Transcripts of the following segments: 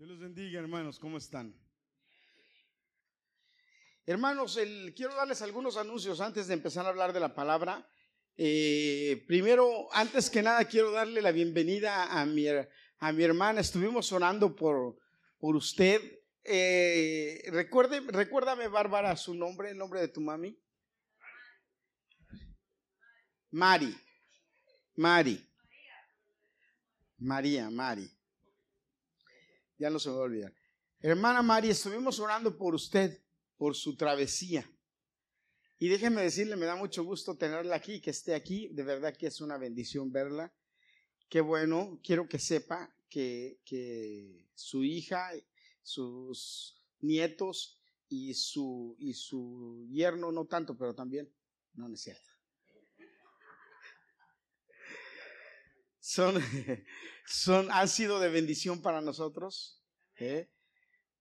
Dios los bendiga, hermanos, ¿cómo están? Hermanos, quiero darles algunos anuncios antes de empezar a hablar de la palabra. Eh, primero, antes que nada, quiero darle la bienvenida a mi, a mi hermana. Estuvimos orando por, por usted. Eh, recuerde, recuérdame, Bárbara, su nombre, el nombre de tu mami. Mari. Mari. María, Mari ya no se me va a olvidar. Hermana María, estuvimos orando por usted, por su travesía. Y déjeme decirle, me da mucho gusto tenerla aquí, que esté aquí. De verdad que es una bendición verla. Qué bueno, quiero que sepa que, que su hija, sus nietos y su, y su yerno, no tanto, pero también, no, no. Son, son, han sido de bendición para nosotros. ¿eh?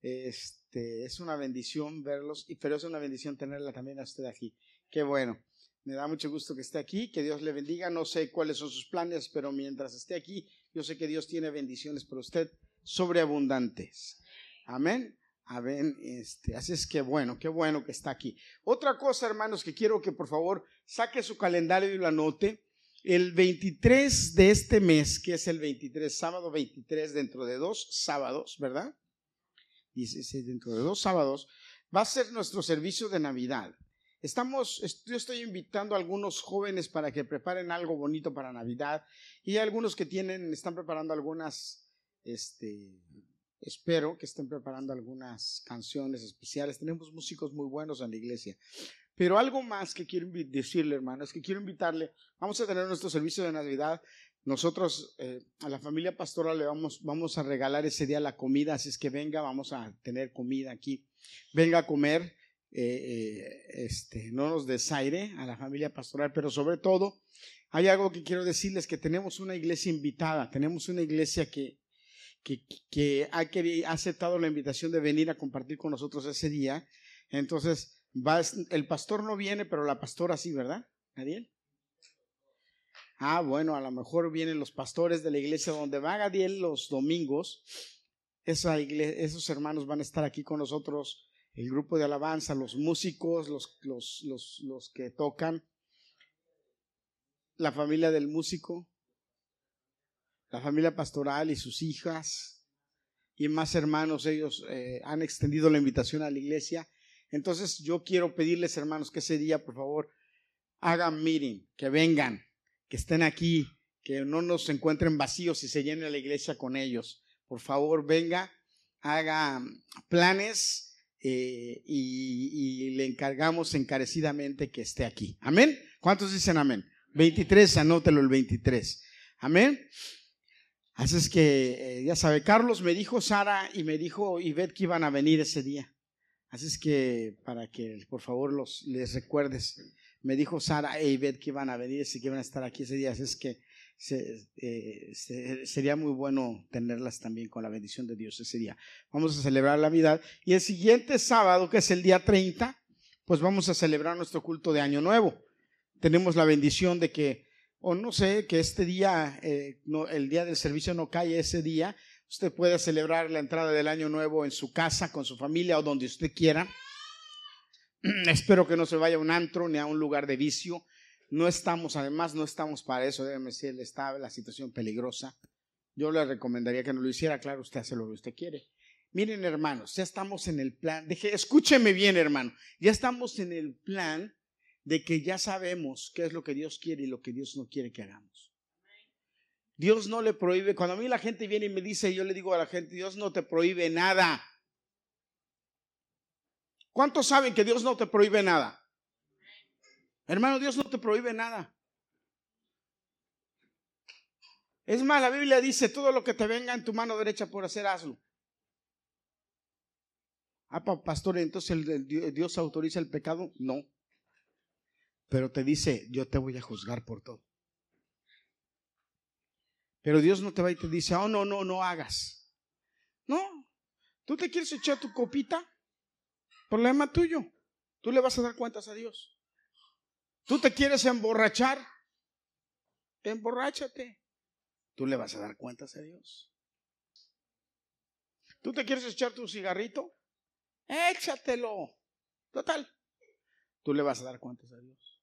Este, es una bendición verlos, pero es una bendición tenerla también a usted aquí. Qué bueno. Me da mucho gusto que esté aquí, que Dios le bendiga. No sé cuáles son sus planes, pero mientras esté aquí, yo sé que Dios tiene bendiciones para usted sobreabundantes. Amén. Amén. Este, así es que bueno, qué bueno que está aquí. Otra cosa, hermanos, que quiero que por favor saque su calendario y lo anote. El 23 de este mes, que es el 23, sábado 23, dentro de dos sábados, ¿verdad? Dice, dentro de dos sábados, va a ser nuestro servicio de Navidad. Estamos, yo estoy invitando a algunos jóvenes para que preparen algo bonito para Navidad y hay algunos que tienen, están preparando algunas, este, espero que estén preparando algunas canciones especiales. Tenemos músicos muy buenos en la iglesia. Pero algo más que quiero decirle, hermano, es que quiero invitarle, vamos a tener nuestro servicio de Navidad. Nosotros eh, a la familia pastoral le vamos, vamos a regalar ese día la comida, así es que venga, vamos a tener comida aquí. Venga a comer, eh, eh, este, no nos desaire a la familia pastoral, pero sobre todo hay algo que quiero decirles, que tenemos una iglesia invitada, tenemos una iglesia que, que, que ha, ha aceptado la invitación de venir a compartir con nosotros ese día. Entonces, el pastor no viene, pero la pastora sí, ¿verdad? Gadiel. Ah, bueno, a lo mejor vienen los pastores de la iglesia donde va Gadiel los domingos. Esa esos hermanos van a estar aquí con nosotros, el grupo de alabanza, los músicos, los que tocan, la familia del músico, la familia pastoral y sus hijas y más hermanos. Ellos eh, han extendido la invitación a la iglesia entonces yo quiero pedirles, hermanos, que ese día, por favor, hagan meeting, que vengan, que estén aquí, que no nos encuentren vacíos y se llene la iglesia con ellos. Por favor, venga, haga planes eh, y, le encargamos encarecidamente que esté aquí. Amén. ¿Cuántos dicen amén? 23, anótelo el 23. Amén. Así es que, eh, ya sabe, Carlos me dijo Sara y me dijo Ivette que iban a venir ese día. Así es que para que por favor los, les recuerdes, me dijo Sara e Ivette que iban a venir y que iban a estar aquí ese día. Así es que eh, sería muy bueno tenerlas también con la bendición de Dios ese día. Vamos a celebrar la Navidad. Y el siguiente sábado, que es el día 30, pues vamos a celebrar nuestro culto de Año Nuevo. Tenemos la bendición de que, o no sé, que este día, eh, no, el día del servicio no cae ese día, Usted puede celebrar la entrada del año nuevo en su casa, con su familia o donde usted quiera. Espero que no se vaya a un antro ni a un lugar de vicio. No estamos, además, no estamos para eso. Déjeme decir, está la situación peligrosa. Yo le recomendaría que no lo hiciera. Claro, usted hace lo que usted quiere. Miren, hermanos, ya estamos en el plan. Deje, escúcheme bien, hermano. Ya estamos en el plan de que ya sabemos qué es lo que Dios quiere y lo que Dios no quiere que hagamos. Dios no le prohíbe. Cuando a mí la gente viene y me dice, yo le digo a la gente, Dios no te prohíbe nada. ¿Cuántos saben que Dios no te prohíbe nada? Hermano, Dios no te prohíbe nada. Es más, la Biblia dice, todo lo que te venga en tu mano derecha por hacer, hazlo. Ah, pastor, entonces el, Dios autoriza el pecado. No. Pero te dice, yo te voy a juzgar por todo. Pero Dios no te va y te dice, oh, no, no, no hagas. No, tú te quieres echar tu copita, problema tuyo. Tú le vas a dar cuentas a Dios. Tú te quieres emborrachar, emborráchate. Tú le vas a dar cuentas a Dios. ¿Tú te quieres echar tu cigarrito? Échatelo. Total. Tú le vas a dar cuentas a Dios.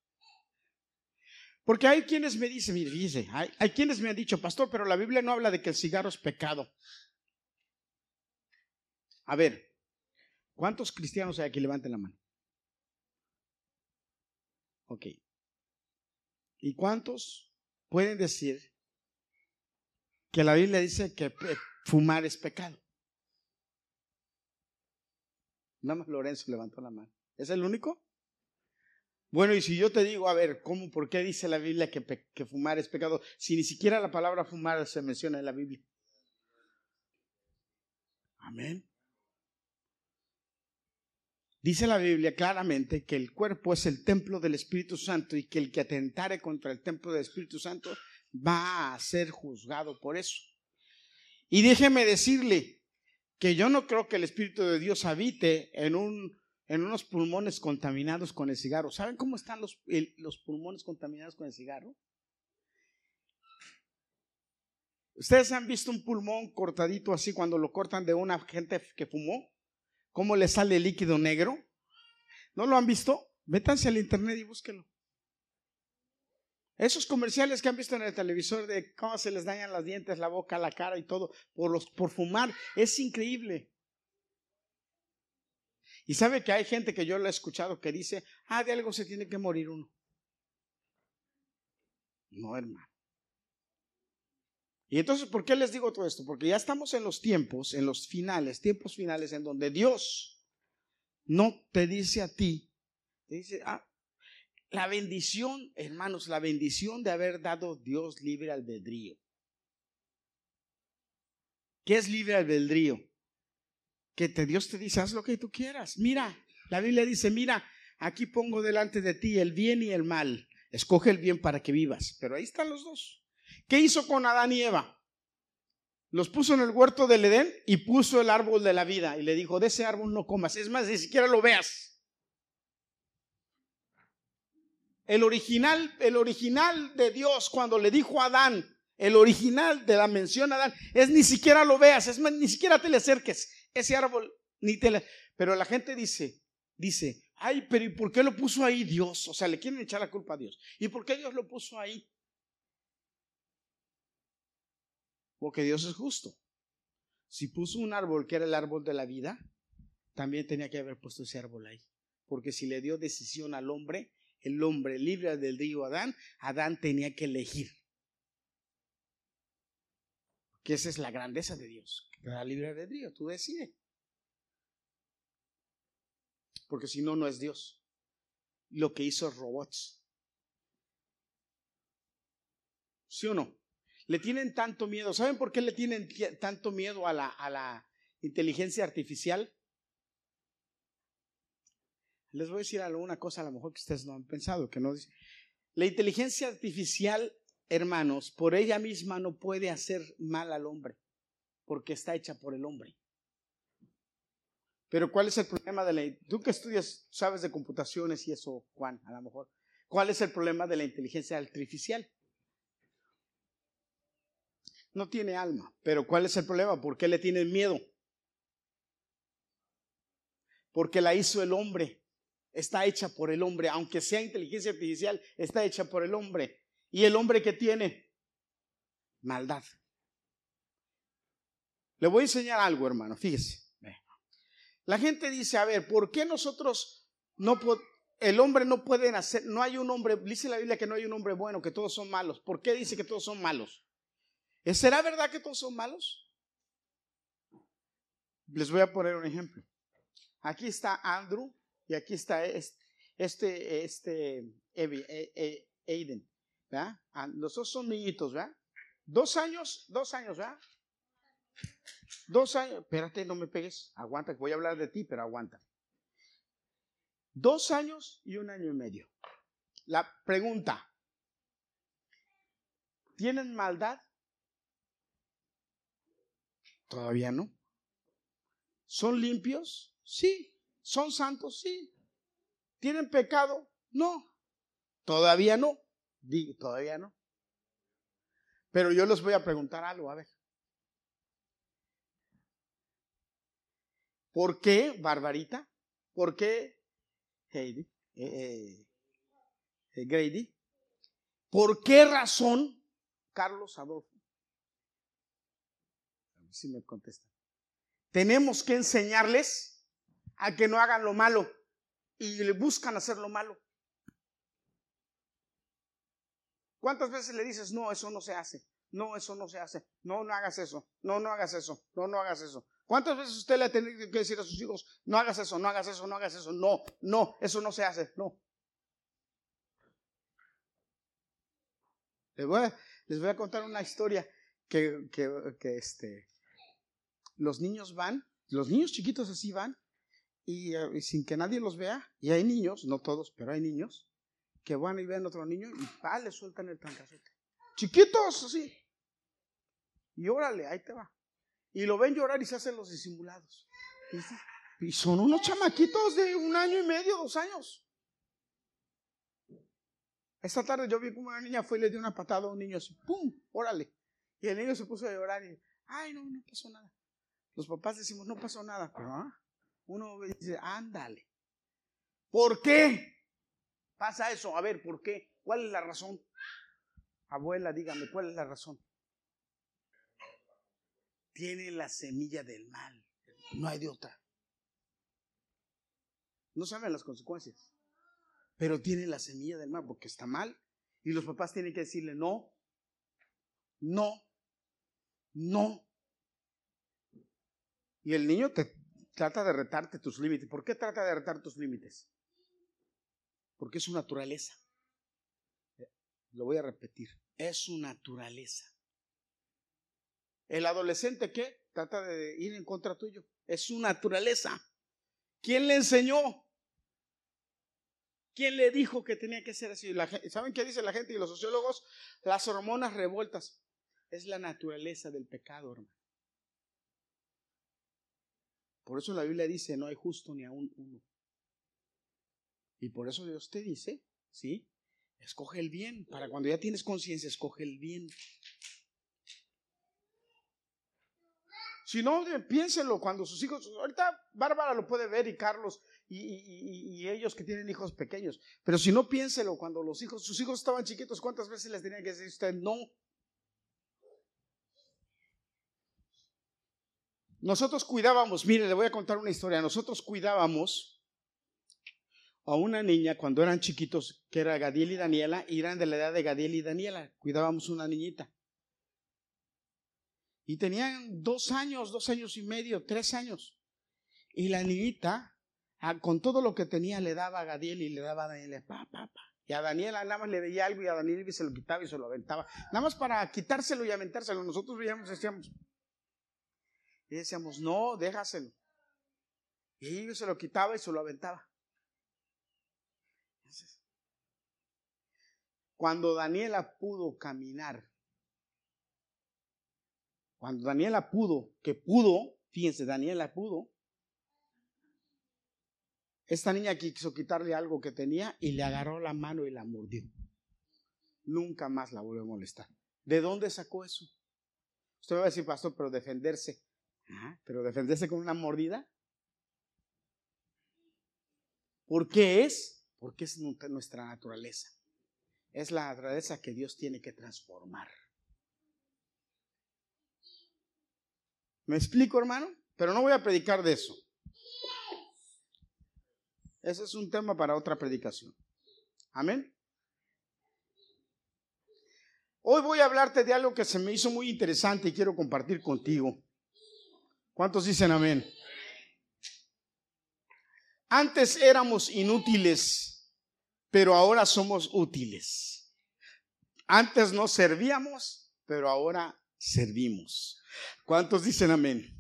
Porque hay quienes me dicen, mire, dice, hay, quienes me han dicho, pastor, pero la Biblia no habla de que el cigarro es pecado. A ver, ¿cuántos cristianos hay aquí? Levanten la mano. Ok. ¿Y cuántos pueden decir que la Biblia dice que fumar es pecado? Nada más Lorenzo levantó la mano. ¿Es el único? Bueno, y si yo te digo, a ver, ¿cómo, por qué dice la Biblia que, que fumar es pecado? Si ni siquiera la palabra fumar se menciona en la Biblia. Amén. Dice la Biblia claramente que el cuerpo es el templo del Espíritu Santo y que el que atentare contra el templo del Espíritu Santo va a ser juzgado por eso. Y déjeme decirle que yo no creo que el Espíritu de Dios habite en, un, en unos pulmones contaminados con el cigarro. ¿Saben cómo están los, los pulmones contaminados con el cigarro? ¿Ustedes han visto un pulmón cortadito así cuando lo cortan de una gente que fumó? cómo le sale líquido negro. ¿No lo han visto? Métanse al internet y búsquenlo. Esos comerciales que han visto en el televisor de cómo se les dañan los dientes, la boca, la cara y todo por, los, por fumar, es increíble. Y sabe que hay gente que yo lo he escuchado que dice, ah, de algo se tiene que morir uno. No, hermano. Y entonces, ¿por qué les digo todo esto? Porque ya estamos en los tiempos, en los finales, tiempos finales, en donde Dios no te dice a ti, te dice, ah, la bendición, hermanos, la bendición de haber dado Dios libre albedrío. ¿Qué es libre albedrío? Que te, Dios te dice, haz lo que tú quieras. Mira, la Biblia dice, mira, aquí pongo delante de ti el bien y el mal. Escoge el bien para que vivas. Pero ahí están los dos. ¿Qué hizo con Adán y Eva? Los puso en el huerto del Edén y puso el árbol de la vida y le dijo, de ese árbol no comas, es más, ni siquiera lo veas. El original, el original de Dios cuando le dijo a Adán, el original de la mención a Adán, es ni siquiera lo veas, es más, ni siquiera te le acerques, ese árbol, ni te le... Pero la gente dice, dice, ay, pero ¿y por qué lo puso ahí Dios? O sea, le quieren echar la culpa a Dios. ¿Y por qué Dios lo puso ahí? Porque Dios es justo. Si puso un árbol que era el árbol de la vida, también tenía que haber puesto ese árbol ahí. Porque si le dio decisión al hombre, el hombre libre del río Adán, Adán tenía que elegir. Que esa es la grandeza de Dios. La libre del río, tú decides. Porque si no, no es Dios. Lo que hizo robots. ¿Sí o no? Le tienen tanto miedo. ¿Saben por qué le tienen tanto miedo a la, a la inteligencia artificial? Les voy a decir alguna cosa a lo mejor que ustedes no han pensado, que no La inteligencia artificial, hermanos, por ella misma no puede hacer mal al hombre, porque está hecha por el hombre. Pero ¿cuál es el problema de la... Tú que estudias, sabes de computaciones y eso, Juan, a lo mejor. ¿Cuál es el problema de la inteligencia artificial? no tiene alma. Pero ¿cuál es el problema? ¿Por qué le tienen miedo? Porque la hizo el hombre. Está hecha por el hombre. Aunque sea inteligencia artificial, está hecha por el hombre. ¿Y el hombre que tiene? Maldad. Le voy a enseñar algo, hermano. Fíjese. La gente dice, a ver, ¿por qué nosotros no el hombre no puede nacer, no hay un hombre, dice la Biblia que no hay un hombre bueno, que todos son malos. ¿Por qué dice que todos son malos? ¿Será verdad que todos son malos? Les voy a poner un ejemplo. Aquí está Andrew y aquí está este, este, este Aiden. ¿verdad? Ah, los dos son niñitos, ¿verdad? Dos años, dos años, ¿verdad? Dos años, espérate, no me pegues, aguanta, voy a hablar de ti, pero aguanta. Dos años y un año y medio. La pregunta, ¿tienen maldad? Todavía no. ¿Son limpios? Sí. ¿Son santos? Sí. ¿Tienen pecado? No. Todavía no. Digo, todavía no. Pero yo les voy a preguntar algo, a ver. ¿Por qué, Barbarita? ¿Por qué, Heidi? Eh, eh, Grady? ¿Por qué razón, Carlos Adolfo? A ver si me contestan. Tenemos que enseñarles a que no hagan lo malo y le buscan hacer lo malo. ¿Cuántas veces le dices, no, eso no se hace? No, eso no se hace. No, no hagas eso. No, no hagas eso. No, no hagas eso. ¿Cuántas veces usted le ha tenido que decir a sus hijos, no hagas eso, no hagas eso, no hagas eso? No, no, eso no se hace. No. Les voy a, contar una historia que, que, este, los niños van, los niños chiquitos así van, y, eh, sin que nadie los vea, y hay niños, no todos, pero hay niños, que van y ven a otro niño y pa, le sueltan el trancazote. Chiquitos, así. Y órale, ahí te va. Y lo ven llorar y se hacen los disimulados. Y son unos chamaquitos de un año y medio, dos años. Esta tarde yo vi como una niña fue y le dio una patada a un niño así, ¡pum! ¡Órale! Y el niño se puso a llorar y, ¡ay, no, no pasó nada! Los papás decimos, no pasó nada, pero ¿ah? uno dice, ándale. ¿Por qué pasa eso? A ver, ¿por qué? ¿Cuál es la razón? Abuela, dígame, ¿cuál es la razón? Tiene la semilla del mal. No hay de otra. No saben las consecuencias. Pero tiene la semilla del mal porque está mal. Y los papás tienen que decirle no, no, no. Y el niño te trata de retarte tus límites. ¿Por qué trata de retar tus límites? Porque es su naturaleza. Lo voy a repetir. Es su naturaleza. El adolescente ¿qué? trata de ir en contra tuyo. Es su naturaleza. ¿Quién le enseñó? ¿Quién le dijo que tenía que ser así? ¿Saben qué dice la gente y los sociólogos? Las hormonas revueltas. Es la naturaleza del pecado, hermano. Por eso la Biblia dice, no hay justo ni aún uno. Y por eso Dios te dice, ¿sí? Escoge el bien. Para cuando ya tienes conciencia, escoge el bien. Si no, piénsenlo cuando sus hijos, ahorita Bárbara lo puede ver y Carlos y, ellos que tienen hijos pequeños, pero si no, piénselo cuando los hijos, sus hijos estaban chiquitos, ¿cuántas veces les tenía que decir usted no? Nosotros cuidábamos, mire, le voy a contar una historia, nosotros cuidábamos a una niña cuando eran chiquitos, que era Gadiel y Daniela, y eran de la edad de Gadiel y Daniela. Cuidábamos una niñita. Y tenían dos años, dos años y medio, tres años. Y la niñita, ah, con todo lo que tenía, le daba a Gadiel y le daba a Daniela, pa, pa, pa. Y a Daniela nada más le veía algo y a Daniel se lo quitaba y se lo aventaba. Nada más para quitárselo y aventárselo. Nosotros veíamos, decíamos, y decíamos, no, déjaselo. Y se lo quitaba y se lo aventaba. Cuando Daniela pudo caminar, cuando Daniela pudo, que pudo, fíjense, Daniela pudo, esta niña quiso quitarle algo que tenía y le agarró la mano y la mordió. Nunca más la volvió a molestar. ¿De dónde sacó eso? Usted va a decir, pastor, pero defenderse. pero defenderse con una mordida. ¿Por qué es? Porque es nuestra naturaleza es la naturaleza que Dios tiene que transformar. ¿Me explico, hermano? Pero no voy a predicar de eso. Ese es un tema para otra predicación. Amén. Hoy voy a hablarte de algo que se me hizo muy interesante y quiero compartir contigo. ¿Cuántos dicen amén? Antes éramos inútiles pero ahora somos útiles. Antes no servíamos, pero ahora servimos. ¿Cuántos dicen amén?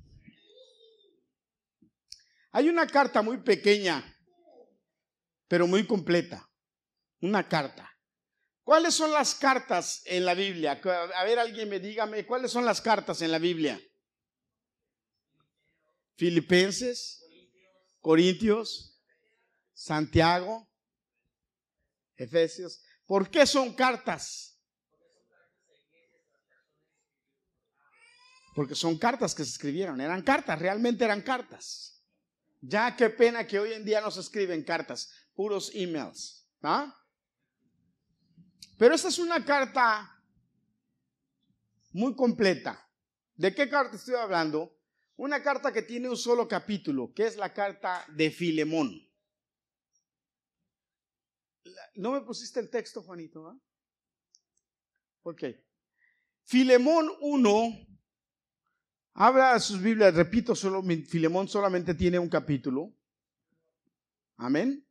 Hay una carta muy pequeña, pero muy completa. Una carta. ¿Cuáles son las cartas en la Biblia? A ver, alguien me dígame, ¿cuáles son las cartas en la Biblia? Filipenses, Corintios, Santiago, Efesios. ¿Por qué son cartas? Porque son cartas que se escribieron. Eran cartas, realmente eran cartas. Ya qué pena que hoy en día no se escriben cartas, puros emails. ¿ah? Pero esta es una carta muy completa. ¿De qué carta estoy hablando? Una carta que tiene un solo capítulo, que es la carta de Filemón. ¿No me pusiste el texto, Juanito? ¿ah? Ok. Filemón 1 de sus Biblias, repito, solo, Filemón solamente tiene un capítulo. Amén.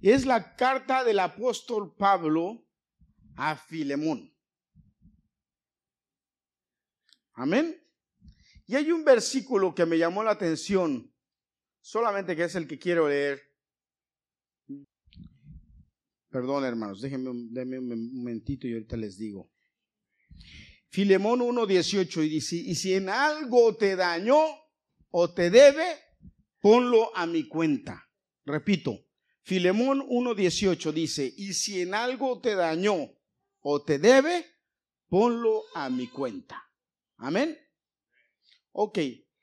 Es la carta del apóstol Pablo a Filemón. Amén. Y hay un versículo que me llamó la atención, solamente que es el que quiero leer. Perdón, hermanos, déjenme, déjenme un momentito y ahorita les digo. Filemón 1.18 y dice, y si en algo te dañó o te debe, ponlo a mi cuenta. Repito, Filemón 1.18 dice, y si en algo te dañó o te debe, ponlo a mi cuenta. Amén. Ok,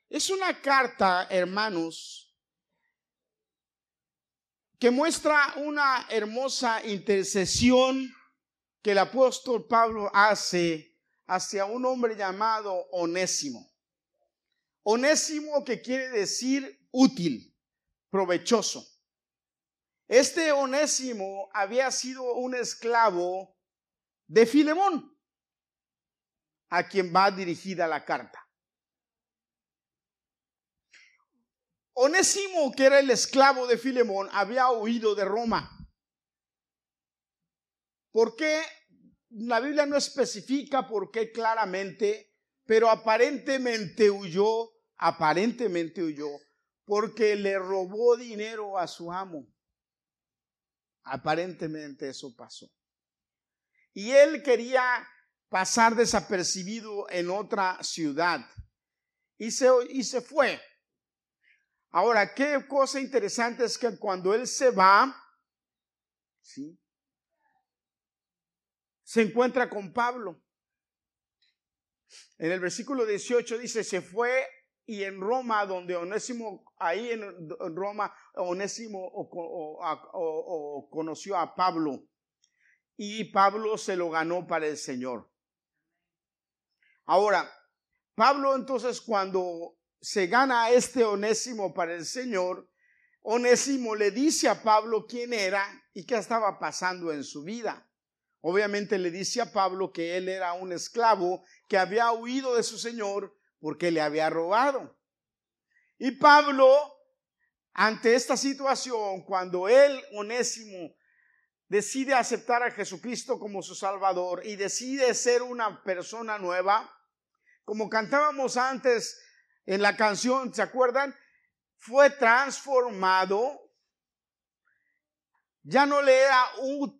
es una carta, hermanos, que muestra una hermosa intercesión que el apóstol Pablo hace hacia un hombre llamado Onésimo. Onésimo que quiere decir útil, provechoso. Este Onésimo había sido un esclavo de Filemón a quien va dirigida la carta. Onésimo, que era el esclavo de Filemón, había huido de Roma. ¿Por qué? La Biblia no especifica por qué claramente, pero aparentemente huyó, aparentemente huyó, porque le robó dinero a su amo. Aparentemente eso pasó. Y él quería pasar desapercibido en otra ciudad. Y se, y se fue. Ahora, qué cosa interesante es que cuando él se va, ¿sí? Se encuentra con Pablo. En el versículo 18 dice, se fue y en Roma, donde Onésimo, ahí en Roma, Onésimo conoció a Pablo y Pablo se lo ganó para el Señor. Ahora, Pablo entonces cuando se gana a este Onésimo para el Señor, Onésimo le dice a Pablo quién era y qué estaba pasando en su vida. Obviamente le dice a Pablo que él era un esclavo que había huido de su Señor porque le había robado. Y Pablo, ante esta situación, cuando él, Onésimo, decide aceptar a Jesucristo como su Salvador y decide ser una persona nueva, como cantábamos antes en la canción, ¿se acuerdan? Fue transformado. Ya no, le era,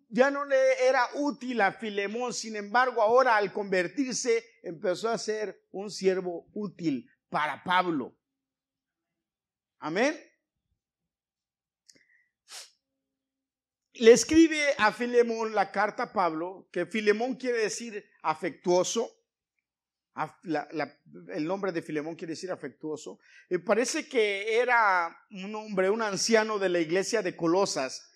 ya no le era útil a Filemón, sin embargo ahora al convertirse empezó a ser un siervo útil para Pablo. Amén. le escribe a Filemón la carta a Pablo, que Filemón quiere decir afectuoso. el nombre de Filemón quiere decir afectuoso. Y parece que era un hombre, un anciano de la iglesia de Colosas,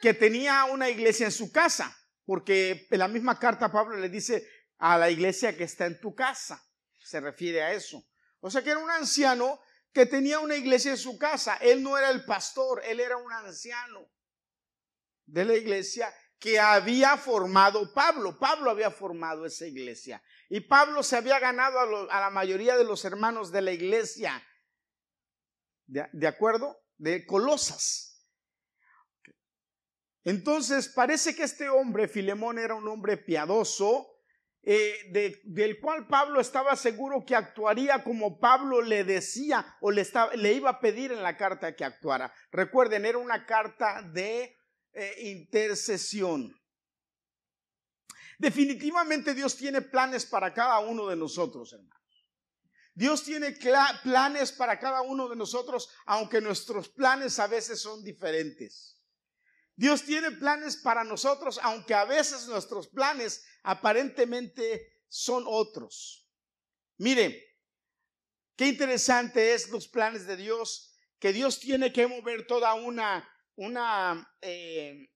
que tenía una iglesia en su casa, porque en la misma carta Pablo le dice a la iglesia que está en tu casa. Se refiere a eso. O sea que era un anciano que tenía una iglesia en su casa. Él no era el pastor, él era un anciano de la iglesia que había formado Pablo. Pablo había formado esa iglesia. Y Pablo se había ganado a, la mayoría de los hermanos de la iglesia. ¿De, acuerdo? De Colosas. Entonces parece que este hombre, Filemón, era un hombre piadoso, eh, del cual Pablo estaba seguro que actuaría como Pablo le decía o le, iba a pedir en la carta que actuara. Recuerden, era una carta de e intercesión. Definitivamente Dios tiene planes para cada uno de nosotros, hermanos. Dios tiene planes para cada uno de nosotros, aunque nuestros planes a veces son diferentes. Dios tiene planes para nosotros, aunque a veces nuestros planes aparentemente son otros. Mire, qué interesante es los planes de Dios que Dios tiene que mover toda una, una, eh,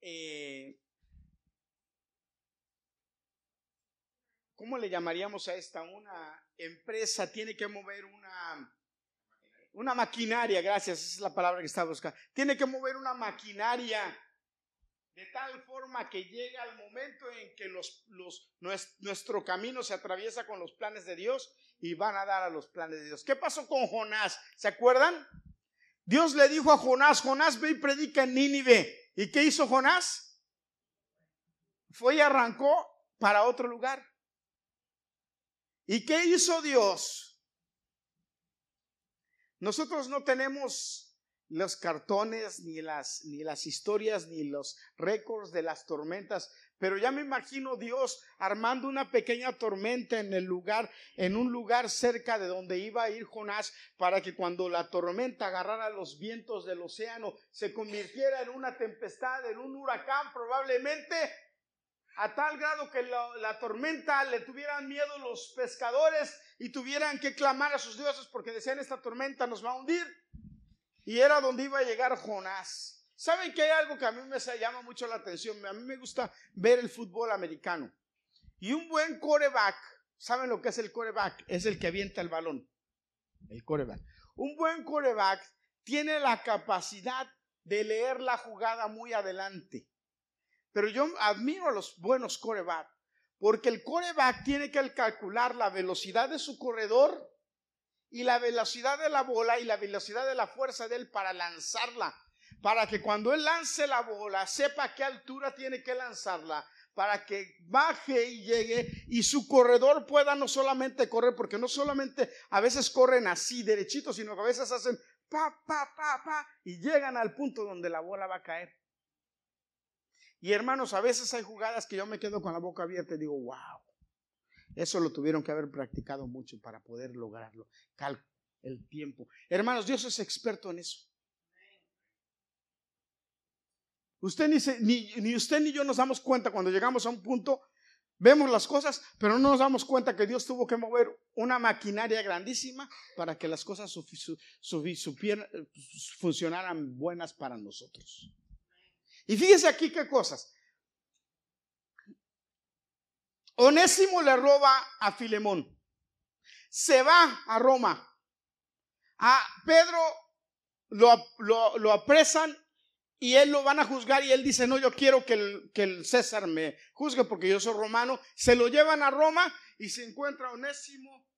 eh, ¿cómo le llamaríamos a esta? Una empresa tiene que mover una, una maquinaria, gracias, esa es la palabra que estaba buscando. Tiene que mover una maquinaria de tal forma que llega el momento en que los, los, nuestro camino se atraviesa con los planes de Dios y van a dar a los planes de Dios. ¿Qué pasó con Jonás? ¿Se acuerdan? Dios le dijo a Jonás, Jonás ve y predica en Nínive. ¿Y qué hizo Jonás? Fue y arrancó para otro lugar. ¿Y qué hizo Dios? Nosotros no tenemos los cartones, ni las, ni las historias, ni los récords de las tormentas, pero ya me imagino Dios armando una pequeña tormenta en el lugar, en un lugar cerca de donde iba a ir Jonás, para que cuando la tormenta agarrara los vientos del océano, se convirtiera en una tempestad, en un huracán, probablemente a tal grado que la, tormenta le tuvieran miedo los pescadores y tuvieran que clamar a sus dioses porque decían esta tormenta nos va a hundir. Y era donde iba a llegar Jonás. ¿Saben que hay algo que a mí me llama mucho la atención? A mí me gusta ver el fútbol americano. Y un buen coreback, ¿saben lo que es el coreback? Es el que avienta el balón. El coreback. Un buen coreback tiene la capacidad de leer la jugada muy adelante. Pero yo admiro a los buenos coreback, porque el coreback tiene que calcular la velocidad de su corredor y la velocidad de la bola y la velocidad de la fuerza de él para lanzarla. Para que cuando él lance la bola sepa a qué altura tiene que lanzarla. Para que baje y llegue y su corredor pueda no solamente correr, porque no solamente a veces corren así derechitos, sino que a veces hacen pa, pa, pa, pa y llegan al punto donde la bola va a caer. Y hermanos, a veces hay jugadas que yo me quedo con la boca abierta y digo, wow. Eso lo tuvieron que haber practicado mucho para poder lograrlo. Cal el tiempo. Hermanos, Dios es experto en eso. Usted ni, ni, usted ni yo nos damos cuenta cuando llegamos a un punto, vemos las cosas, pero no nos damos cuenta que Dios tuvo que mover una maquinaria grandísima para que las cosas funcionaran buenas para nosotros. Y fíjese aquí qué cosas. Onésimo le roba a Filemón. Se va a Roma. A Pedro lo, apresan y él lo van a juzgar y él dice, no, yo quiero que el, que el César me juzgue porque yo soy romano. Se lo llevan a Roma y se encuentra Onésimo,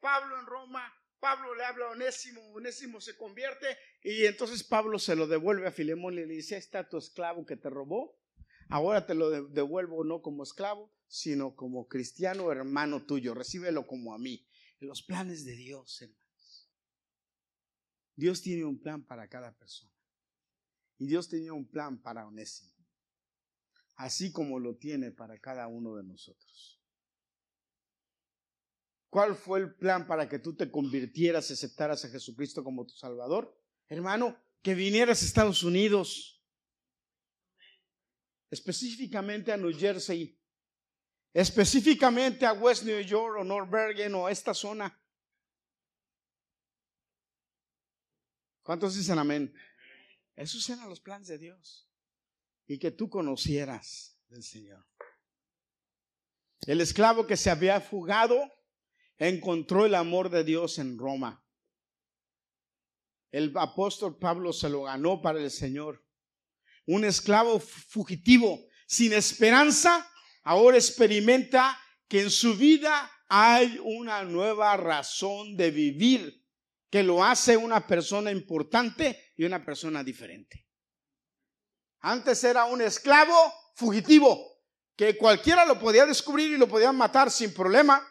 Pablo en Roma. Pablo le habla a Onésimo, Onésimo se convierte y entonces Pablo se lo devuelve a Filemón y le dice, está tu esclavo que te robó, ahora te lo devuelvo no como esclavo, sino como cristiano hermano tuyo. Recíbelo como a mí. Los planes de Dios, hermanos. Dios tiene un plan para cada persona. Y Dios tenía un plan para Onésimo. Así como lo tiene para cada uno de nosotros. ¿Cuál fue el plan para que tú te convirtieras y aceptaras a Jesucristo como tu Salvador? Hermano, que vinieras a Estados Unidos, específicamente a New Jersey, específicamente a West New York o North Bergen o esta zona. ¿Cuántos dicen amén? Esos eran los planes de Dios. Y que tú conocieras del Señor. El esclavo que se había fugado encontró el amor de Dios en Roma. El apóstol Pablo se lo ganó para el Señor. Un esclavo fugitivo, sin esperanza, ahora experimenta que en su vida hay una nueva razón de vivir que lo hace una persona importante y una persona diferente. Antes era un esclavo fugitivo que cualquiera lo podía descubrir y lo podían matar sin problema.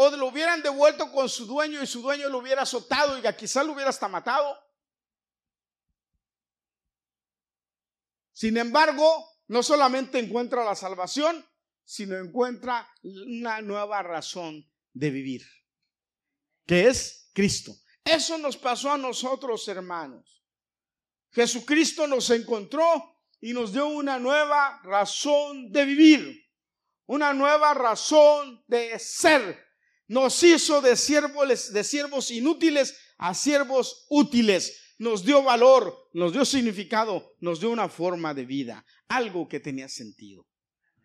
O lo hubieran devuelto con su dueño y su dueño lo hubiera azotado y quizás lo hubiera hasta matado. Sin embargo, no solamente encuentra la salvación, sino encuentra una nueva razón de vivir, que es Cristo. Eso nos pasó a nosotros, hermanos. Jesucristo nos encontró y nos dio una nueva razón de vivir, una nueva razón de ser. Nos hizo de siervos, de siervos inútiles a siervos útiles, nos dio valor, nos dio significado, nos dio una forma de vida, algo que tenía sentido.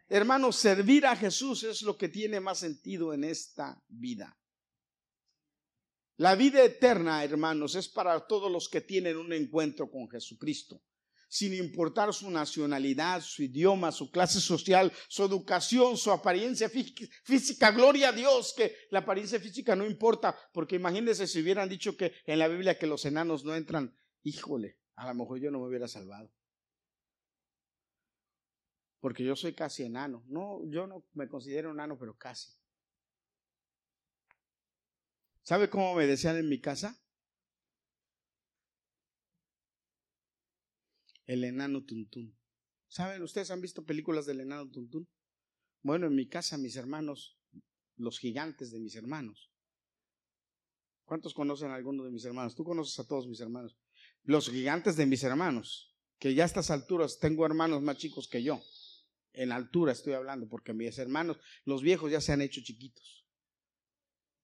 Hermanos, servir a Jesús es lo que tiene más sentido en esta vida. La vida eterna, hermanos, es para todos los que tienen un encuentro con Jesucristo, sin importar su nacionalidad, su idioma, su clase social, su educación, su apariencia física. Gloria a Dios que la apariencia física no importa, porque imagínense si hubieran dicho que en la Biblia que los enanos no entran, híjole, a lo mejor yo no me hubiera salvado. Porque yo soy casi enano. No, yo no me considero enano, pero casi. ¿Sabe cómo me decían en mi casa? El enano tuntún. ¿Saben? ¿Ustedes han visto películas del enano tuntún? Bueno, en mi casa mis hermanos, los gigantes de mis hermanos. ¿Cuántos conocen a alguno de mis hermanos? Tú conoces a todos mis hermanos. Los gigantes de mis hermanos, que ya a estas alturas tengo hermanos más chicos que yo. En altura estoy hablando, porque mis hermanos, los viejos ya se han hecho chiquitos.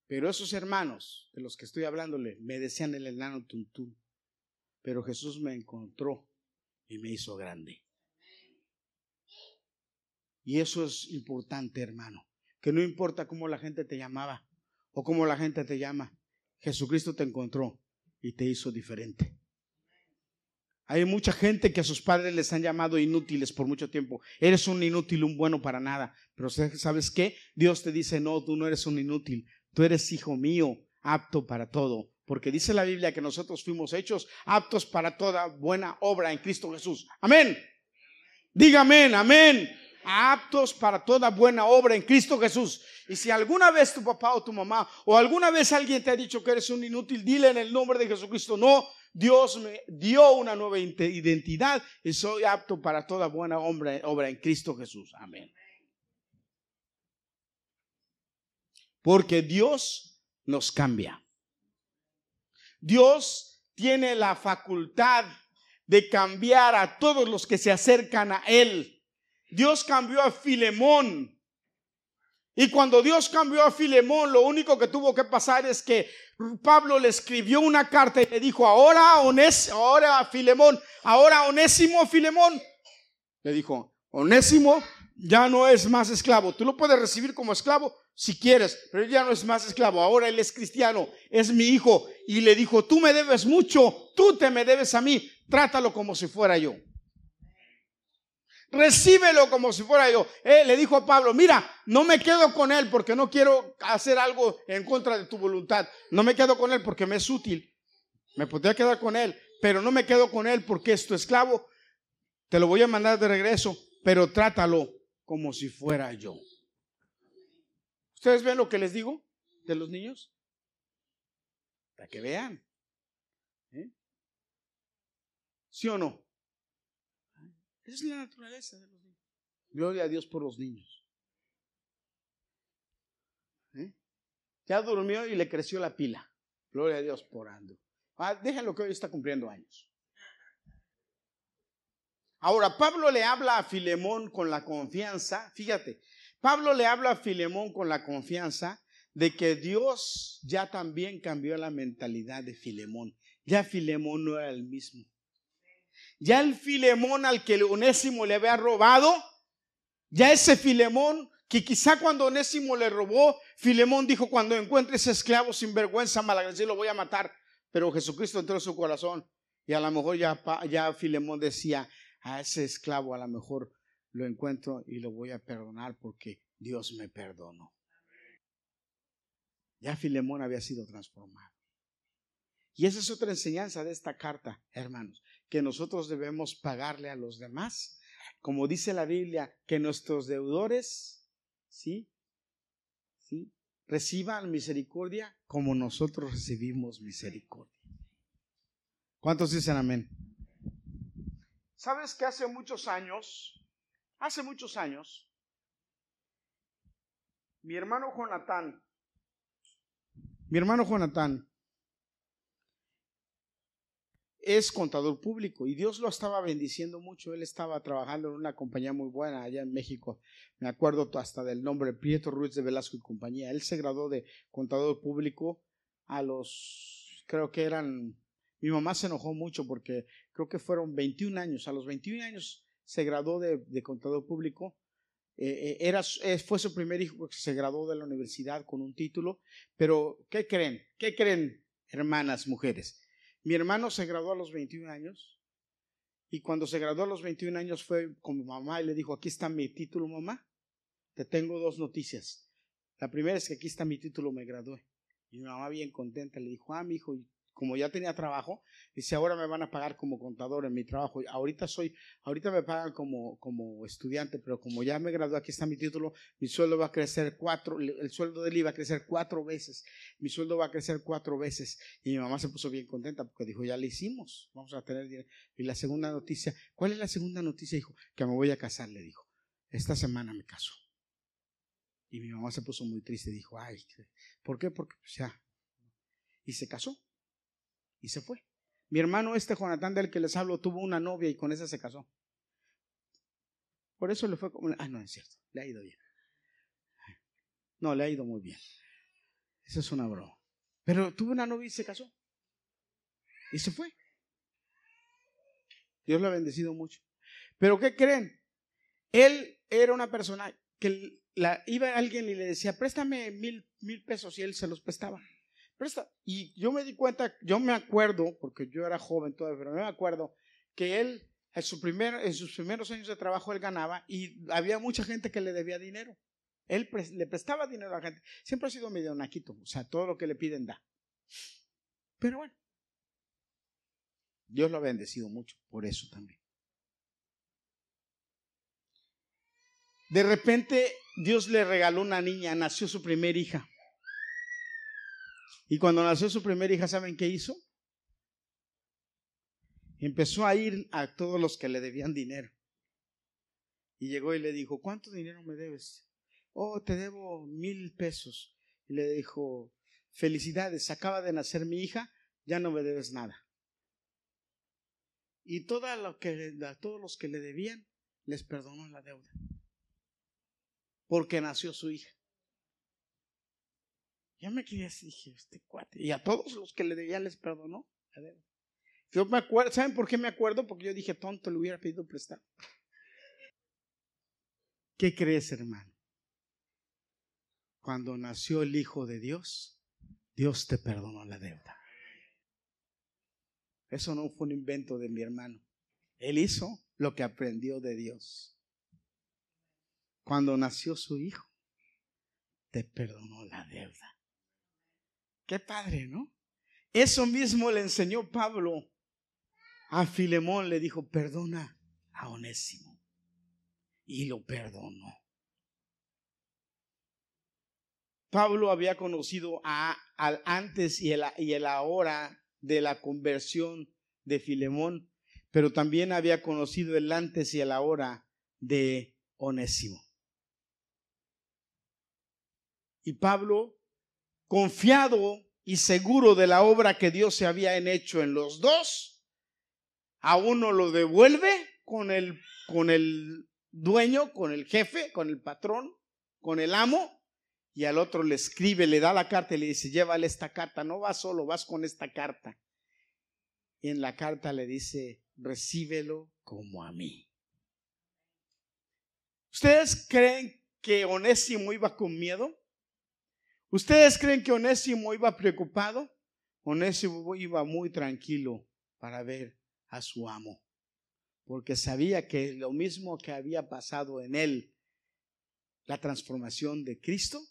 Pero esos hermanos de los que estoy hablándole me decían el enano tuntún. Pero Jesús me encontró y me hizo grande. Y eso es importante, hermano. Que no importa cómo la gente te llamaba o cómo la gente te llama. Jesucristo te encontró y te hizo diferente. Hay mucha gente que a sus padres les han llamado inútiles por mucho tiempo. Eres un inútil, un bueno para nada. Pero ¿sabes qué? Dios te dice, no, tú no eres un inútil. Tú eres hijo mío, apto para todo. Porque dice la Biblia que nosotros fuimos hechos aptos para toda buena obra en Cristo Jesús. Amén. Dígame, amén. Aptos para toda buena obra en Cristo Jesús. Y si alguna vez tu papá o tu mamá o alguna vez alguien te ha dicho que eres un inútil, dile en el nombre de Jesucristo, no, Dios me dio una nueva identidad y soy apto para toda buena obra, obra en Cristo Jesús. Amén. Porque Dios nos cambia. Dios tiene la facultad de cambiar a todos los que se acercan a Él. Dios cambió a Filemón. Y cuando Dios cambió a Filemón, lo único que tuvo que pasar es que Pablo le escribió una carta y le dijo, ahora, Onés, ahora Filemón, ahora Onésimo Filemón. Le dijo, Onésimo ya no es más esclavo. Tú lo puedes recibir como esclavo, si quieres, pero él ya no es más esclavo, ahora él es cristiano, es mi hijo. Y le dijo, tú me debes mucho, tú te me debes a mí, trátalo como si fuera yo. Recíbelo como si fuera yo. Eh, le dijo a Pablo, mira, no me quedo con él porque no quiero hacer algo en contra de tu voluntad. No me quedo con él porque me es útil. Me podría quedar con él, pero no me quedo con él porque es tu esclavo. Te lo voy a mandar de regreso, pero trátalo como si fuera yo. ¿Ustedes ven lo que les digo de los niños? Para que vean. ¿Eh? ¿Sí o no? Esa es la naturaleza de los niños. Gloria a Dios por los niños. ¿Eh? Ya durmió y le creció la pila. Gloria a Dios por Ando. Ah, déjenlo que hoy está cumpliendo años. Ahora, Pablo le habla a Filemón con la confianza. Fíjate, Pablo le habla a Filemón con la confianza de que Dios ya también cambió la mentalidad de Filemón. Ya Filemón no era el mismo. Ya el Filemón al que Onésimo le había robado, ya ese Filemón que quizá cuando Onésimo le robó, Filemón dijo, cuando encuentre ese esclavo sin vergüenza, malagradecido, lo voy a matar. Pero Jesucristo entró en su corazón y a lo mejor ya, ya Filemón decía, a ese esclavo a lo mejor lo encuentro y lo voy a perdonar porque Dios me perdonó. Ya Filemón había sido transformado. Y esa es otra enseñanza de esta carta, hermanos, que nosotros debemos pagarle a los demás, como dice la Biblia, que nuestros deudores, ¿sí? ¿Sí? Reciban misericordia como nosotros recibimos misericordia. ¿Cuántos dicen amén? ¿Sabes que hace muchos años Hace muchos años, mi hermano Jonathan, mi hermano Jonathan es contador público y Dios lo estaba bendiciendo mucho. Él estaba trabajando en una compañía muy buena allá en México. Me acuerdo hasta del nombre Prieto Ruiz de Velasco y compañía. Él se graduó de contador público a los creo que eran, mi mamá se enojó mucho porque creo que fueron 21 años, a los 21 años se graduó de, contador público, eh, eh, era, fue su primer hijo que se graduó de la universidad con un título, pero ¿qué creen? ¿Qué creen, hermanas, mujeres? Mi hermano se graduó a los 21 años y cuando se graduó a los 21 años fue con mi mamá y le dijo, aquí está mi título, mamá, te tengo dos noticias. La primera es que aquí está mi título, me gradué. Y mi mamá bien contenta le dijo, ah, mi hijo, como ya tenía trabajo, dice, ahora me van a pagar como contador en mi trabajo. Ahorita soy, ahorita me pagan como, como estudiante, pero como ya me gradué, aquí está mi título, mi sueldo va a crecer cuatro, el sueldo de él iba a crecer cuatro veces, mi sueldo va a crecer cuatro veces. Y mi mamá se puso bien contenta porque dijo, ya le hicimos, vamos a tener dinero. Y la segunda noticia, ¿cuál es la segunda noticia? Dijo, que me voy a casar, le dijo. Esta semana me caso. Y mi mamá se puso muy triste, dijo, ay, ¿por qué? Porque pues ya. Y se casó. Y se fue. Mi hermano este Jonatán del que les hablo tuvo una novia y con esa se casó. Por eso le fue como... Ah, no, es cierto. Le ha ido bien. No, le ha ido muy bien. Eso es una broma. Pero tuvo una novia y se casó. Y se fue. Dios lo ha bendecido mucho. Pero ¿qué creen? Él era una persona que la, iba alguien y le decía, préstame mil, mil pesos y él se los prestaba. Y yo me di cuenta, yo me acuerdo, porque yo era joven todavía, pero me acuerdo que él en sus primeros años de trabajo él ganaba y había mucha gente que le debía dinero. Él le prestaba dinero a la gente. Siempre ha sido medio naquito, o sea, todo lo que le piden da. Pero bueno, Dios lo ha bendecido mucho por eso también. De repente Dios le regaló una niña, nació su primera hija. Y cuando nació su primera hija, ¿saben qué hizo? Empezó a ir a todos los que le debían dinero. Y llegó y le dijo, ¿cuánto dinero me debes? Oh, te debo mil pesos. Y le dijo, felicidades, acaba de nacer mi hija, ya no me debes nada. Y que, a todos los que le debían, les perdonó la deuda porque nació su hija. Ya me quería dije, este cuate. Y a todos los que le debía les perdonó. Yo me acuerdo, ¿saben por qué me acuerdo? Porque yo dije, tonto, le hubiera pedido prestado. ¿Qué crees, hermano? Cuando nació el Hijo de Dios, Dios te perdonó la deuda. Eso no fue un invento de mi hermano. Él hizo lo que aprendió de Dios cuando nació su hijo, te perdonó la deuda. Qué padre, ¿no? Eso mismo le enseñó Pablo a Filemón, le dijo, perdona a Onésimo. Y lo perdonó. Pablo había conocido a, al antes y el, y el ahora de la conversión de Filemón, pero también había conocido el antes y el ahora de Onésimo. Y Pablo, confiado y seguro de la obra que Dios se había hecho en los dos, a uno lo devuelve con el, con el dueño, con el jefe, con el patrón, con el amo, y al otro le escribe, le da la carta y le dice, llévale esta carta, no vas solo, vas con esta carta. Y en la carta le dice, recíbelo como a mí. ¿Ustedes creen que Onésimo iba con miedo? ¿Ustedes creen que Onésimo iba preocupado? Onésimo iba muy tranquilo para ver a su amo, porque sabía que lo mismo que había pasado en él, la transformación de Cristo,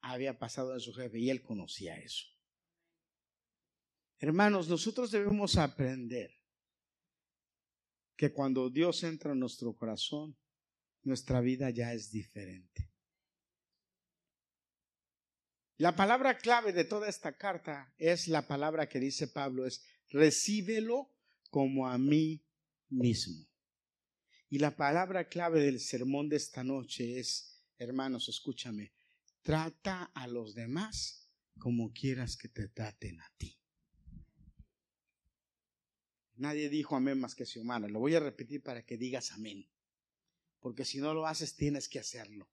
había pasado en su jefe y él conocía eso. Hermanos, nosotros debemos aprender que cuando Dios entra en nuestro corazón, nuestra vida ya es diferente. La palabra clave de toda esta carta es la palabra que dice Pablo, es recíbelo como a mí mismo. Y la palabra clave del sermón de esta noche es, hermanos, escúchame, trata a los demás como quieras que te traten a ti. Nadie dijo amén más que Xiomara. Lo voy a repetir para que digas amén. Porque si no lo haces, tienes que hacerlo.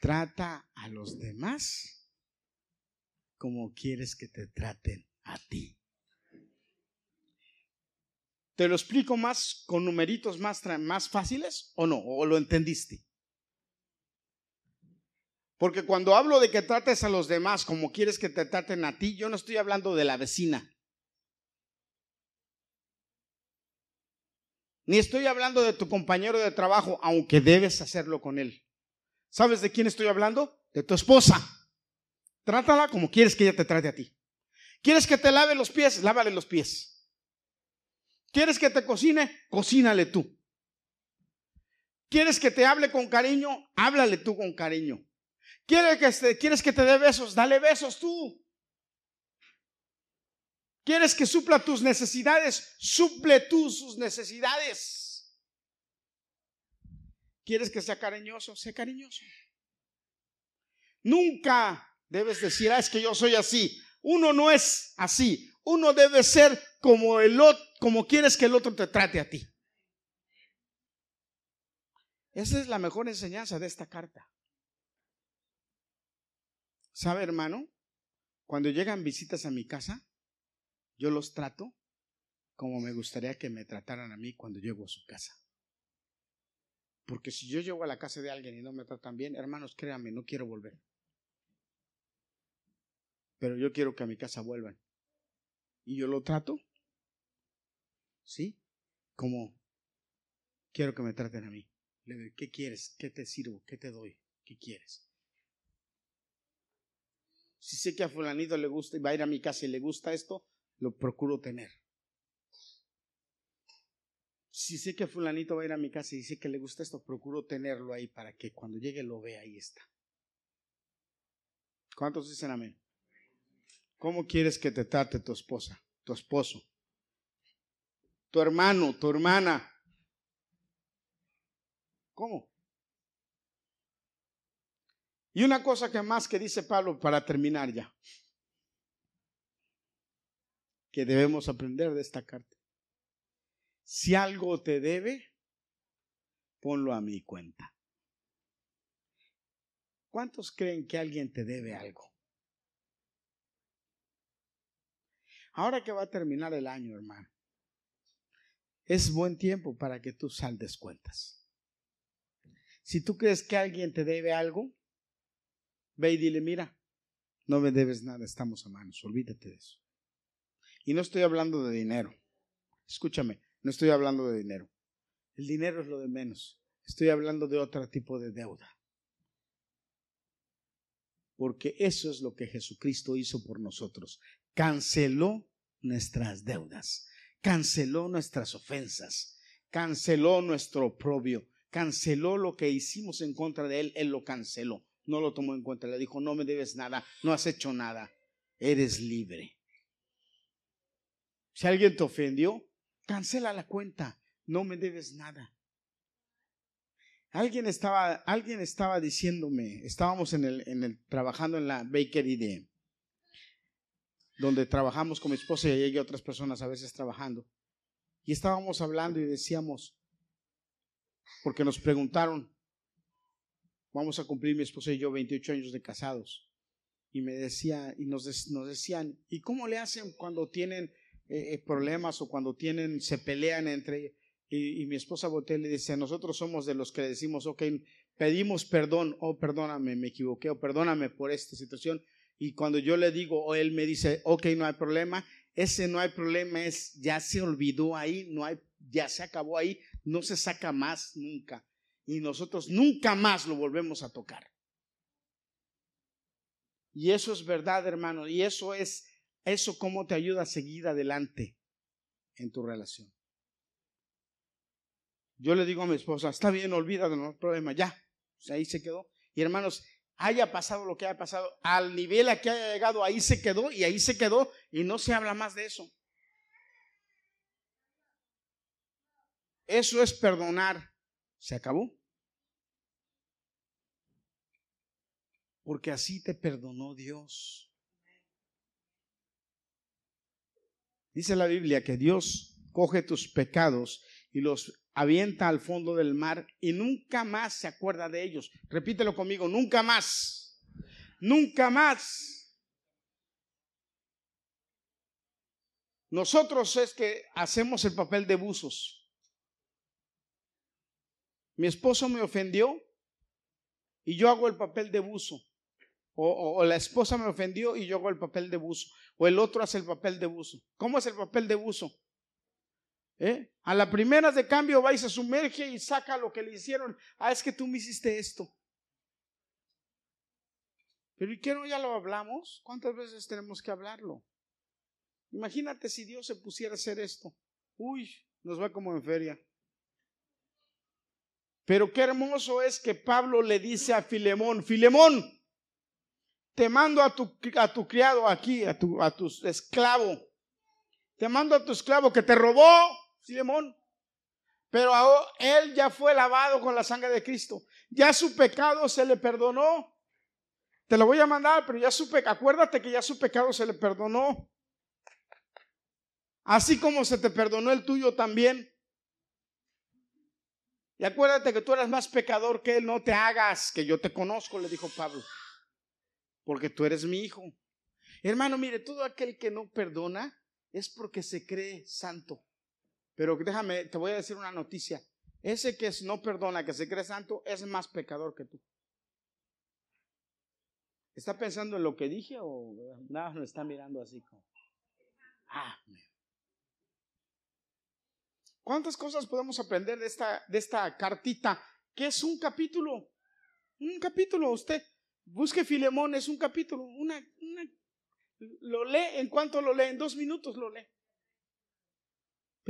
Trata a los demás como quieres que te traten a ti. ¿Te lo explico más con numeritos más, más fáciles o no? ¿O lo entendiste? Porque cuando hablo de que trates a los demás como quieres que te traten a ti, yo no estoy hablando de la vecina. Ni estoy hablando de tu compañero de trabajo, aunque debes hacerlo con él. ¿Sabes de quién estoy hablando? De tu esposa. Trátala como quieres que ella te trate a ti. ¿Quieres que te lave los pies? Lávale los pies. ¿Quieres que te cocine? Cocínale tú. ¿Quieres que te hable con cariño? Háblale tú con cariño. ¿Quieres que te, ¿Quieres que te dé besos? Dale besos tú. ¿Quieres que supla tus necesidades? Suple tú sus necesidades. ¿Quieres que sea cariñoso? Sé cariñoso. Nunca debes decir, ah, es que yo soy así. Uno no es así. Uno debe ser como el otro como quieres que el otro te trate a ti. Esa es la mejor enseñanza de esta carta. ¿Sabe, hermano? Cuando llegan visitas a mi casa, yo los trato como me gustaría que me trataran a mí cuando llego a su casa. Porque si yo llego a la casa de alguien y no me tratan bien, hermanos, créanme, no quiero volver. Pero yo quiero que a mi casa vuelvan. Y yo lo trato ¿Sí? Como quiero que me traten a mí. Le digo, ¿qué quieres? ¿Qué te sirvo? ¿Qué te doy? ¿Qué quieres? Si sé que a fulanito le gusta y va a ir a mi casa y le gusta esto, lo procuro tener. Si sé que fulanito va a ir a mi casa y dice que le gusta esto, procuro tenerlo ahí para que cuando llegue lo vea, ahí está. ¿Cuántos dicen amén? ¿Cómo quieres que te trate tu esposa, tu esposo? tu hermano, tu hermana. ¿Cómo? Y una cosa que más que dice Pablo para terminar ya, que debemos aprender de esta carta. Si algo te debe, ponlo a mi cuenta. ¿Cuántos creen que alguien te debe algo? Ahora que va a terminar el año, hermano, es buen tiempo para que tú saldes cuentas. Si tú crees que alguien te debe algo, ve y dile, mira, no me debes nada, estamos a manos, olvídate de eso. Y no estoy hablando de dinero. Escúchame, no estoy hablando de dinero. El dinero es lo de menos. Estoy hablando de otro tipo de deuda. Porque eso es lo que Jesucristo hizo por nosotros. Canceló nuestras deudas canceló nuestras ofensas, canceló nuestro oprobio, canceló lo que hicimos en contra de él, él lo canceló, no lo tomó en cuenta, le dijo, no me debes nada, no has hecho nada, eres libre. Si alguien te ofendió, cancela la cuenta, no me debes nada. Alguien estaba, alguien estaba diciéndome, estábamos en el, en el, trabajando en la bakery de, donde trabajamos con mi esposa y hay otras personas a veces trabajando. Y estábamos hablando y decíamos, porque nos preguntaron, vamos a cumplir mi esposa y yo 28 años de casados. Y me decía, y nos, nos decían, ¿y cómo le hacen cuando tienen eh, eh, problemas o cuando tienen, se pelean entre y, y, mi esposa voltea y le dice, nosotros somos de los que le decimos, ok, pedimos perdón, oh, perdóname, me equivoqué, o perdóname por esta situación, y cuando yo le digo o él me dice, ok, no hay problema, ese no hay problema es, ya se olvidó ahí, no hay, ya se acabó ahí, no se saca más nunca. Y nosotros nunca más lo volvemos a tocar. Y eso es verdad, hermano. Y eso es, eso cómo te ayuda a seguir adelante en tu relación. Yo le digo a mi esposa, está bien, olvídalo, no hay problema, ya. ahí se quedó. Y hermanos, haya pasado lo que haya pasado, al nivel a que haya llegado, ahí se quedó y ahí se quedó y no se habla más de eso. Eso es perdonar. Se acabó. Porque así te perdonó Dios. Dice la Biblia que Dios coge tus pecados y los avienta al fondo del mar y nunca más se acuerda de ellos. Repítelo conmigo, nunca más. Nunca más. Nosotros es que hacemos el papel de buzos. Mi esposo me ofendió y yo hago el papel de buzo. O, la esposa me ofendió y yo hago el papel de buzo. O el otro hace el papel de buzo. ¿Cómo es el papel de buzo? ¿Eh? A la primera de cambio va y se sumerge y saca lo que le hicieron. Ah, es que tú me hiciste esto. Pero ¿y qué no ya lo hablamos? ¿Cuántas veces tenemos que hablarlo? Imagínate si Dios se pusiera a hacer esto. Uy, nos va como en feria. Pero qué hermoso es que Pablo le dice a Filemón, Filemón, te mando a tu, criado aquí, a tu esclavo. Te mando a tu esclavo que te robó, Filemón. Pero él ya fue lavado con la sangre de Cristo. Ya su pecado se le perdonó. Te lo voy a mandar, pero ya su pecado, acuérdate que ya su pecado se le perdonó. Así como se te perdonó el tuyo también. Y acuérdate que tú eres más pecador que él, no te hagas, que yo te conozco, le dijo Pablo, porque tú eres mi hijo. Hermano, mire, todo aquel que no perdona es porque se cree santo. Pero déjame, te voy a decir una noticia. Ese que no perdona, que se cree santo, es más pecador que tú. ¿Está pensando en lo que dije o nada no está mirando así como? Ah, ¿Cuántas cosas podemos aprender de esta, de esta cartita? Que es un capítulo. Un capítulo. Usted busque Filemón, es un capítulo. Una, lo lee, ¿en cuánto lo lee? En dos minutos lo lee.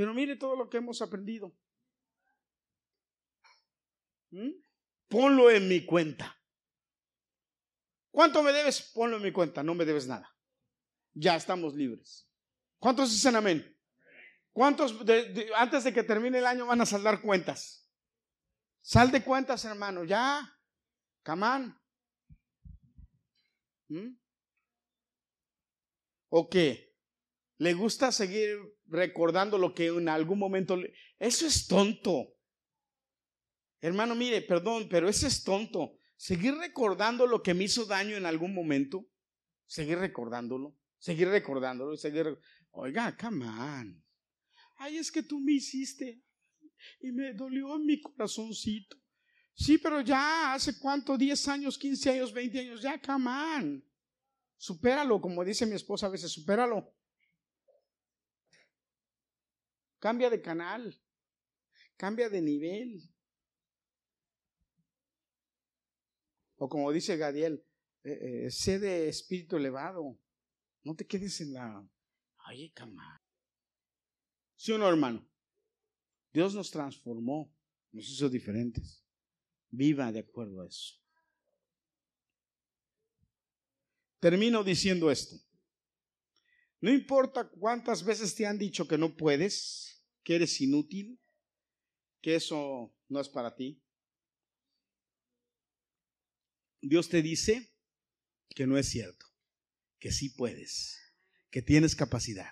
Pero mire todo lo que hemos aprendido. ¿Mm? Ponlo en mi cuenta. ¿Cuánto me debes? Ponlo en mi cuenta. No me debes nada. Ya estamos libres. ¿Cuántos dicen amén? ¿Cuántos antes de que termine el año van a saldar cuentas? Sal de cuentas, hermano, ya. Camán. ¿Mm? ¿O qué? ¿Le gusta seguir recordando lo que en algún momento... Eso es tonto. Hermano, mire, perdón, pero eso es tonto. Seguir recordando lo que me hizo daño en algún momento. Seguir recordándolo. Seguir recordándolo. Seguir... Oiga, camán ay, es que tú me hiciste y me dolió mi corazoncito. Sí, pero ya hace cuánto, 10 años, 15 años, 20 años, ya, come on. Supéralo, como dice mi esposa a veces, supéralo. Cambia de canal, cambia de nivel. O como dice Gadiel, eh, eh, sé de espíritu elevado. No te quedes en la. Oye, cama. ¿Sí o no, hermano? Dios nos transformó, nos hizo diferentes. Viva de acuerdo a eso. Termino diciendo esto. No importa cuántas veces te han dicho que no puedes, que eres inútil, que eso no es para ti. Dios te dice que no es cierto, que sí puedes, que tienes capacidad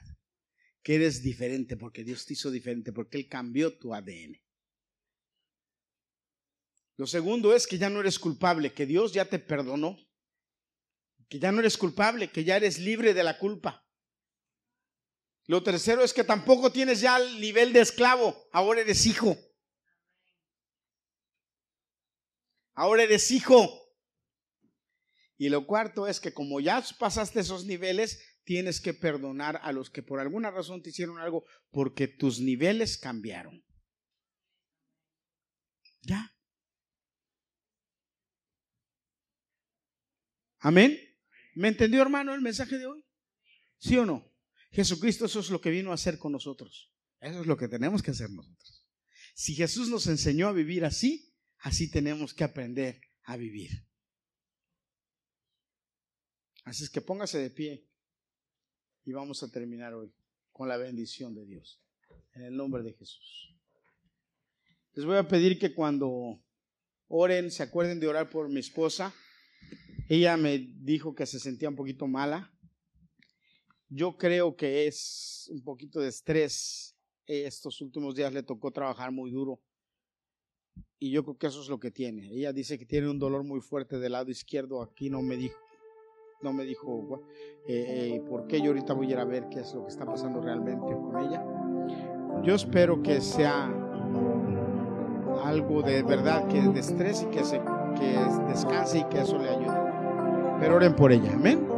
que eres diferente, porque Dios te hizo diferente, porque Él cambió tu ADN. Lo segundo es que ya no eres culpable, que Dios ya te perdonó, que ya no eres culpable, que ya eres libre de la culpa. Lo tercero es que tampoco tienes ya el nivel de esclavo, ahora eres hijo. Ahora eres hijo. Y lo cuarto es que como ya pasaste esos niveles, tienes que perdonar a los que por alguna razón te hicieron algo porque tus niveles cambiaron. Ya. Amén. ¿Me entendió, hermano, el mensaje de hoy? ¿Sí o no? Jesucristo eso es lo que vino a hacer con nosotros. Eso es lo que tenemos que hacer nosotros. Si Jesús nos enseñó a vivir así, así tenemos que aprender a vivir. Así es que póngase de pie. Y vamos a terminar hoy con la bendición de Dios. En el nombre de Jesús. Les voy a pedir que cuando oren, se acuerden de orar por mi esposa. Ella me dijo que se sentía un poquito mala. Yo creo que es un poquito de estrés. Estos últimos días le tocó trabajar muy duro. Y yo creo que eso es lo que tiene. Ella dice que tiene un dolor muy fuerte del lado izquierdo. Aquí no me dijo no me dijo eh, eh, por qué. Yo ahorita voy a ir a ver qué es lo que está pasando realmente con ella. Yo espero que sea algo de verdad, que de estrés y que, se, que descanse y que eso le ayude. Pero oren por ella, amén.